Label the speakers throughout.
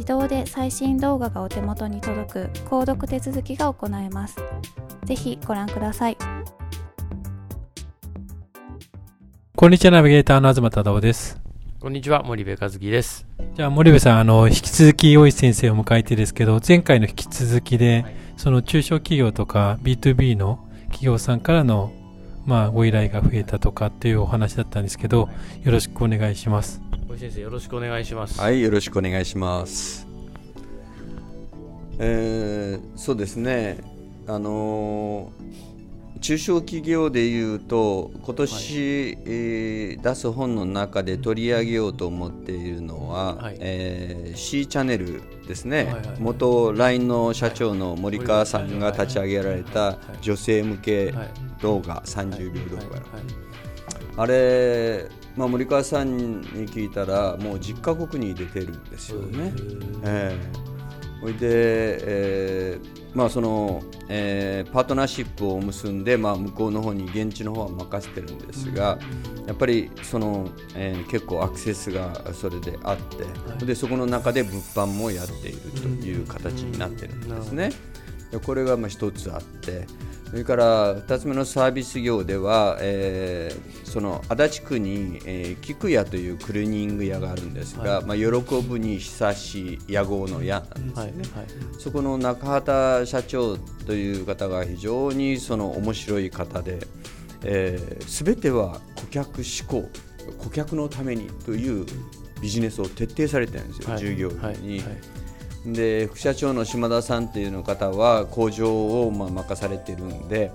Speaker 1: 自動で最新動画がお手元に届く購読手続きが行えますぜひご覧ください
Speaker 2: こんにちは、ナビゲーターの東忠夫です。
Speaker 3: こんにちは、森部和樹です。
Speaker 2: じゃあ、森部さん、あの、引き続き、大石先生を迎えてですけど、前回の引き続きで、その中小企業とか B2B の企業さんからの、まあ、ご依頼が増えたとかっていうお話だったんですけど、よろしくお願いします。
Speaker 3: 大石先生、よろしくお願いします。
Speaker 4: はい、よろしくお願いします。えーそうですね、あのー中小企業でいうと、今年、えー出す本の中で取り上げようと思っているのは、
Speaker 3: はい。
Speaker 4: えー C チャンネルですね、
Speaker 3: はいはいはい。
Speaker 4: 元 LINE の社長の森川さんが立ち上げられた女性向け
Speaker 3: はい。
Speaker 4: 動画、30秒動画、
Speaker 3: はい。はい。
Speaker 4: あれ、まあ、森川さんに聞いたらもう10カ国に出てるんですよね。ええ。ほいで、えーまあそのえーパートナーシップを結んで、まあ、向こうの方に現地の方は任せてるんですが、やっぱりその、えー結構アクセスがそれであって、でそこの中で物販もやっているという形になってるんですね。でこれがまあ一つあってそれから2つ目のサービス業では、えーその足立区に、えー菊屋というクリーニング屋があるんですが、まあ、喜ぶに久しい屋号の屋なんです
Speaker 3: はい。はい。
Speaker 4: そこの中畑社長という方が非常にその面白い方で、えー、全ては顧客志向顧客のためにというビジネスを徹底されてるんですよ、
Speaker 3: はい
Speaker 4: 従業員に。で副社長の島田さんっていうの方は工場をまあ任されてるんで、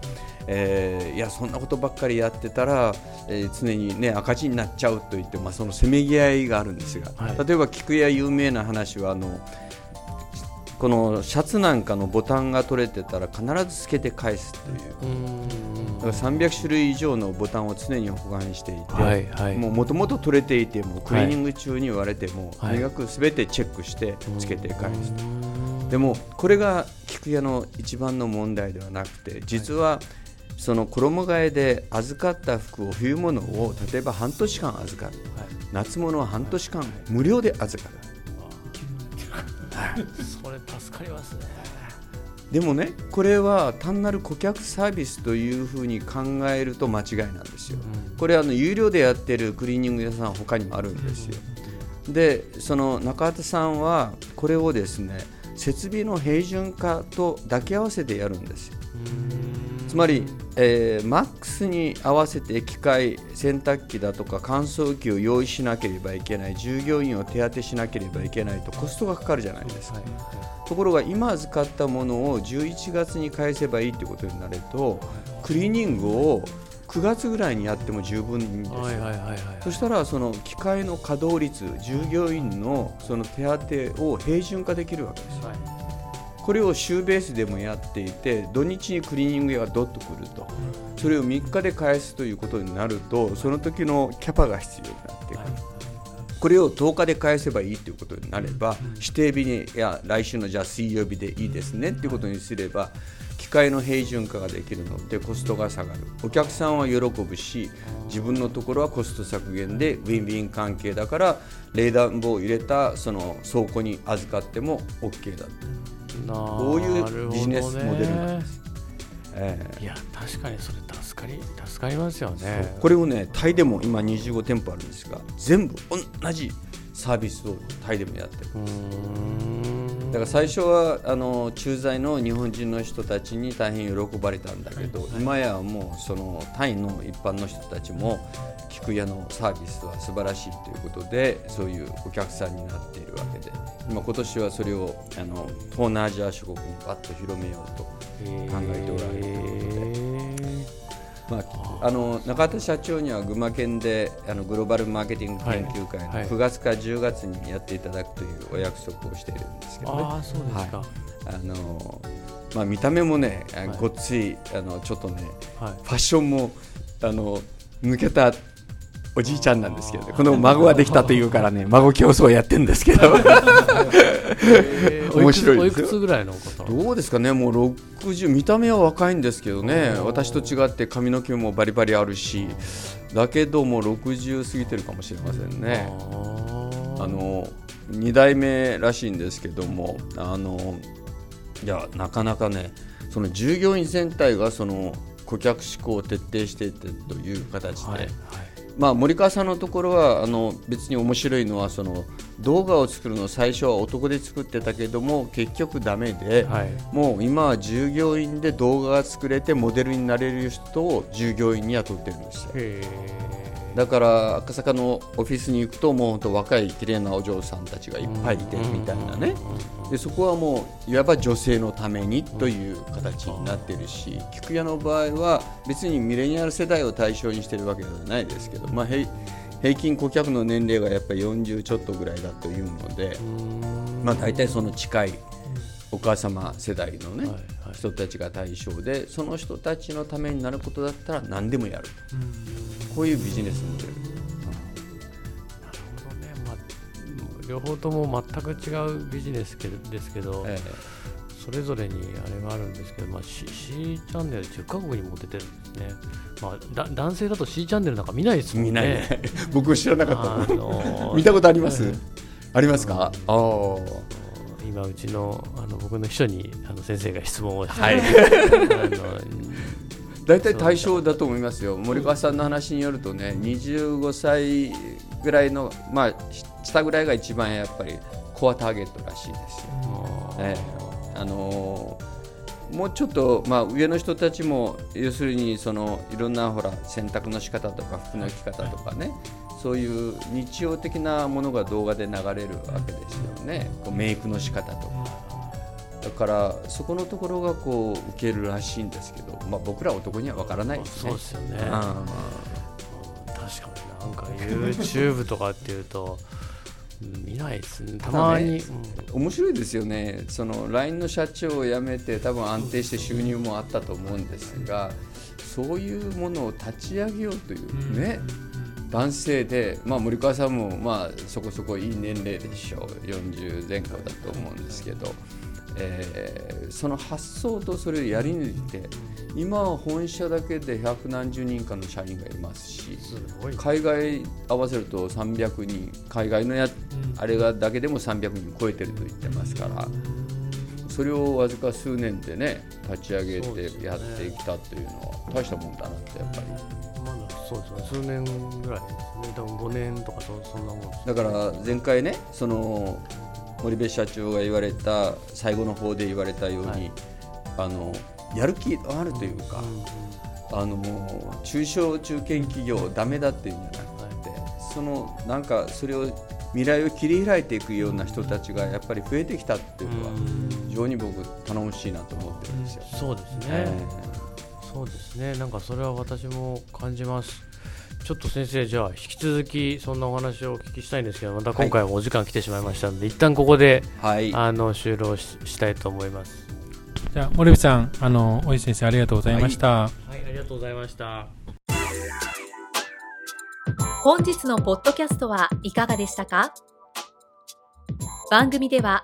Speaker 4: えーいやそんなことばっかりやってたら、えー常に、ね、赤字になっちゃうと言って、まあ、そのせめぎ合いがあるんですが、
Speaker 3: はい。
Speaker 4: 例えば菊屋有名な話はあのこのシャツなんかのボタンが取れてたら必ずつけて返すという。だから300種類以上のボタンを常に保管していて、
Speaker 3: はいはい。
Speaker 4: もともと取れていてもクリーニング中に言われても、
Speaker 3: はい。
Speaker 4: とにかくすべてチェックしてつけて返すと、でもこれが菊屋の一番の問題ではなくて実はその衣替えで預かった服を冬物を例えば半年間預かる、夏物は半年間無料で預かる。
Speaker 3: そ れ助かりますね。
Speaker 4: でもねこれは単なる顧客サービスというふうに考えると間違いなんですよ。これはあの有料でやってるクリーニング屋さん他にもあるんですよ。でその中畑さんはこれをですね設備の平準化と抱き合わせてやるんですよ。つつまり、えーマックスに合わせて機械洗濯機だとか乾燥機を用意しなければいけない従業員を手当てしなければいけないとコストがかかるじゃないですか、ところが今預かったものを11月に返せばいいということになるとクリーニングを9月ぐらいにやっても十分ですよ、
Speaker 3: はいはいはいはい
Speaker 4: そしたらその機械の稼働率従業員のその手当を平準化できるわけですよこれを週ベースでもやっていて土日にクリーニング屋がどっと来ると。それを3日で返すということになるとその時のキャパが必要になってくる。これを10日で返せばいいということになれば指定日にいや来週のじゃあ水曜日でいいですねっていうことにすれば機械の平準化ができるのでコストが下がる。お客さんは喜ぶし自分のところはコスト削減でウィンウィン関係だから冷暖房を入れたその倉庫に預かっても OK だこういうビジネスモデルなんです。ええ。
Speaker 3: いや確かにそれ助かり助かりますよね。
Speaker 4: これをねタイでも今25店舗あるんですが全部同じサービスをタイでもやってる。
Speaker 3: ん。
Speaker 4: だから最初はあの駐在の日本人の人たちに大変喜ばれたんだけど、今やもうそのタイの一般の人たちも菊屋のサービスは素晴らしいということでそういうお客さんになっているわけで。今今年はそれをあの東南アジア諸国にバッと広めようと考えておられるということで。まあ、あの中田社長には群馬県であのグローバルマーケティング研究会
Speaker 3: はいはい。
Speaker 4: の9月か10月にやっていただくというお約束をしているんですけどね。
Speaker 3: ああそうですか、
Speaker 4: あのまあ、見た目もね、ごっついあのちょっとね
Speaker 3: はい。
Speaker 4: ファッションもあの抜けたおじいちゃんなんですけどね。この孫ができたというからね孫競争をやってるんですけど。
Speaker 3: えー
Speaker 4: 面白い
Speaker 3: おい
Speaker 4: ですよ
Speaker 3: くつぐらいの方？
Speaker 4: どうですかねもう60見た目は若いんですけどね。私と違って髪の毛もバリバリあるし。だけどもう60過ぎてるかもしれませんね。
Speaker 3: あ
Speaker 4: あの2代目らしいんですけどもあのいやなかなかねその従業員全体がその顧客志向を徹底していてという形で、
Speaker 3: はいはい。
Speaker 4: まあ、森川さんのところはあの別に面白いのはその動画を作るの最初は男で作ってたけども結局ダメで、
Speaker 3: はい。
Speaker 4: もう今は従業員で動画が作れてモデルになれる人を従業員に雇ってるんですよ。
Speaker 3: へ
Speaker 4: だから赤坂のオフィスに行くともう本当若い綺麗なお嬢さんたちがいっぱいいてみたいなね。でそこはもういわば女性のためにという形になっているし菊屋の場合は別にミレニアル世代を対象にしているわけではないですけど、まあ、平平均顧客の年齢がやっぱり40ちょっとぐらいだというので、まあ、大体その近いお母様世代のね、
Speaker 3: はいはい。
Speaker 4: 人たちが対象でその人たちのためになることだったら何でもやるこういうビジネスモデル。
Speaker 3: ね。まあ、両方とも全く違うビジネスですけど、
Speaker 4: え
Speaker 3: それぞれにあれがあるんですけど、まあ、C, C チャンネル10カ国にも出てるんですね、まあ、だ男性だと C チャンネルなんか見ないですもんね。
Speaker 4: 見ないね。僕知らなかった。
Speaker 3: あの
Speaker 4: 見たことあります？ありますか？ああ
Speaker 3: 今うちのあの僕の秘書にあの先生が質問をして、
Speaker 4: はい。大体対象だと思いますよ。森川さんの話によるとね25歳ぐらいのまあし下ぐらいが一番やっぱりコアターゲットらしいですよ、ええ。あのーもうちょっと、まあ、上の人たちも要するにそのいろんなほら洗濯の仕方とか服の着方とかねそういう日常的なものが動画で流れるわけですよね。こうメイクの仕方とか。だからそこのところがこう受けるらしいんですけど、まあ、僕ら男には分からないですね。
Speaker 3: そうですよね、
Speaker 4: あ
Speaker 3: 確かになんか YouTube とかっていうとうん見ないですね。たまに、
Speaker 4: ただ面白いですよね。その LINE の社長を辞めて多分安定して収入もあったと思うんですがそういうものを立ち上げようというね、男性で、まあ、森川さんもまあそこそこいい年齢でしょう。40前後だと思うんですけど、えーその発想とそれをやり抜いて今は本社だけで百何十人かの社員がいますし海外合わせると300人。海外のやあれがだけでも300人超えてると言ってますからそれをわずか数年でね立ち上げてやってきたというのは大したもんだなってやっぱり。
Speaker 3: まだそうですね。数年ぐらいですね。多分5年とかそそんなもんです
Speaker 4: だから前回ねその森部社長が言われた最後の方で言われたように、
Speaker 3: はい。
Speaker 4: あのやる気あるというか、あの中小中堅企業ダメだっていうんじゃなくて、そのなんかそれを未来を切り開いていくような人たちがやっぱり増えてきたっていうのは非常に僕頼もしいなと思ってるんですよ。
Speaker 3: そうですね、えー、そうですね。なんかそれは私も感じます。ちょっと先生じゃあ引き続きそんなお話をお聞きしたいんですけどまた今回もお時間来てしまいましたので、はい、一旦ここで、はい、あの終了したいと思います。
Speaker 2: じゃあ森部さんあの大石先生ありがとうございました、
Speaker 3: はい、はい、ありがとうございました。
Speaker 5: 本日のポッドキャストはいかがでしたか？番組では